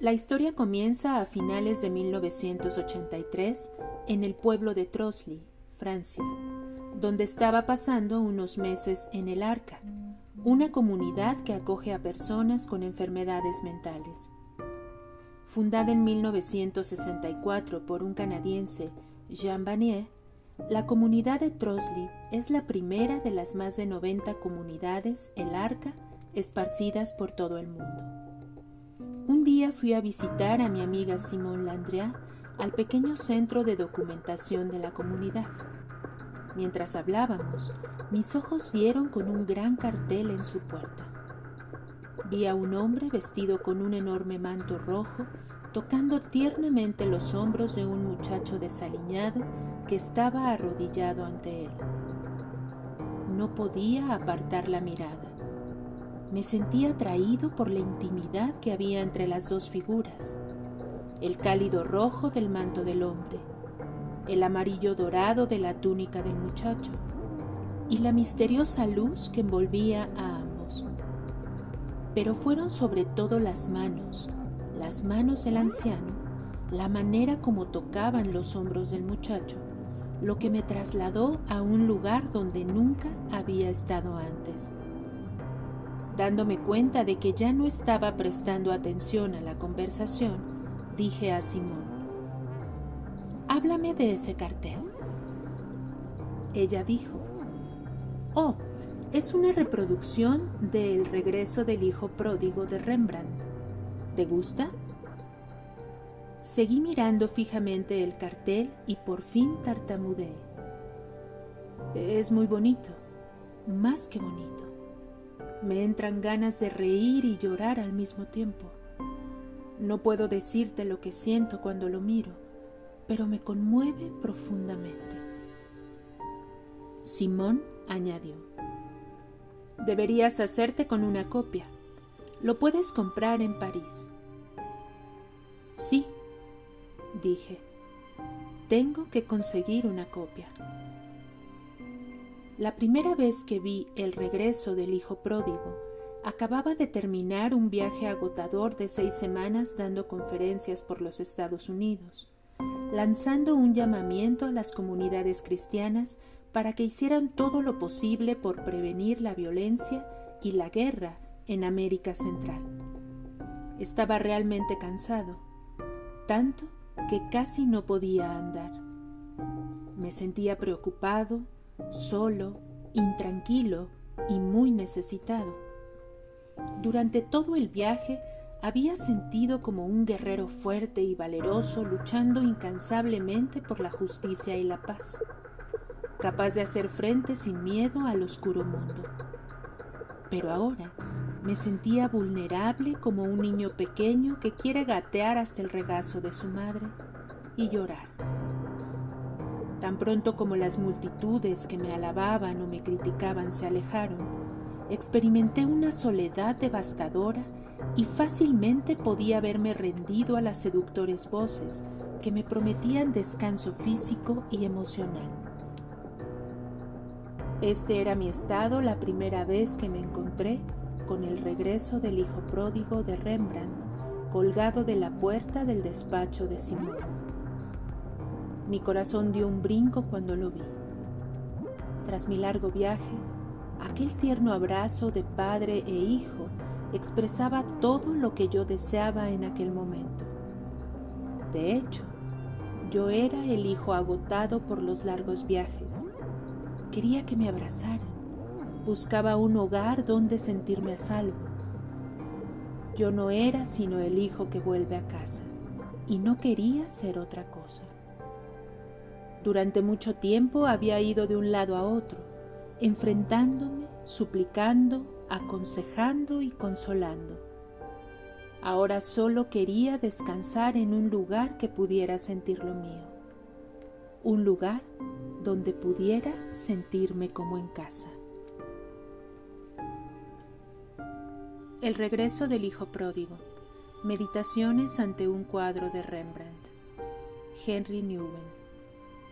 La historia comienza a finales de 1983 en el pueblo de Trosly, Francia, donde estaba pasando unos meses en el Arca, una comunidad que acoge a personas con enfermedades mentales. Fundada en 1964 por un canadiense, Jean Vanier, la comunidad de Trosly es la primera de las más de 90 comunidades El Arca esparcidas por todo el mundo. Fui a visitar a mi amiga Simone Landria al pequeño centro de documentación de la comunidad. Mientras hablábamos, mis ojos dieron con un gran cartel en su puerta. Vi a un hombre vestido con un enorme manto rojo tocando tiernamente los hombros de un muchacho desaliñado que estaba arrodillado ante él. No podía apartar la mirada. Me sentía atraído por la intimidad que había entre las dos figuras, el cálido rojo del manto del hombre, el amarillo dorado de la túnica del muchacho y la misteriosa luz que envolvía a ambos. Pero fueron sobre todo las manos, las manos del anciano, la manera como tocaban los hombros del muchacho, lo que me trasladó a un lugar donde nunca había estado antes. Dándome cuenta de que ya no estaba prestando atención a la conversación, dije a Simón, Háblame de ese cartel. Ella dijo, Oh, es una reproducción del regreso del hijo pródigo de Rembrandt. ¿Te gusta? Seguí mirando fijamente el cartel y por fin tartamudeé. Es muy bonito, más que bonito. Me entran ganas de reír y llorar al mismo tiempo. No puedo decirte lo que siento cuando lo miro, pero me conmueve profundamente. Simón añadió, deberías hacerte con una copia. Lo puedes comprar en París. Sí, dije. Tengo que conseguir una copia. La primera vez que vi el regreso del hijo pródigo, acababa de terminar un viaje agotador de seis semanas dando conferencias por los Estados Unidos, lanzando un llamamiento a las comunidades cristianas para que hicieran todo lo posible por prevenir la violencia y la guerra en América Central. Estaba realmente cansado, tanto que casi no podía andar. Me sentía preocupado, solo, intranquilo y muy necesitado. Durante todo el viaje había sentido como un guerrero fuerte y valeroso luchando incansablemente por la justicia y la paz, capaz de hacer frente sin miedo al oscuro mundo. Pero ahora me sentía vulnerable como un niño pequeño que quiere gatear hasta el regazo de su madre y llorar. Tan pronto como las multitudes que me alababan o me criticaban se alejaron, experimenté una soledad devastadora y fácilmente podía verme rendido a las seductores voces que me prometían descanso físico y emocional. Este era mi estado la primera vez que me encontré con el regreso del hijo pródigo de Rembrandt colgado de la puerta del despacho de Simón. Mi corazón dio un brinco cuando lo vi. Tras mi largo viaje, aquel tierno abrazo de padre e hijo expresaba todo lo que yo deseaba en aquel momento. De hecho, yo era el hijo agotado por los largos viajes. Quería que me abrazaran Buscaba un hogar donde sentirme a salvo. Yo no era sino el hijo que vuelve a casa y no quería ser otra cosa. Durante mucho tiempo había ido de un lado a otro, enfrentándome, suplicando, aconsejando y consolando. Ahora solo quería descansar en un lugar que pudiera sentir lo mío, un lugar donde pudiera sentirme como en casa. El regreso del hijo pródigo. Meditaciones ante un cuadro de Rembrandt. Henry Newman.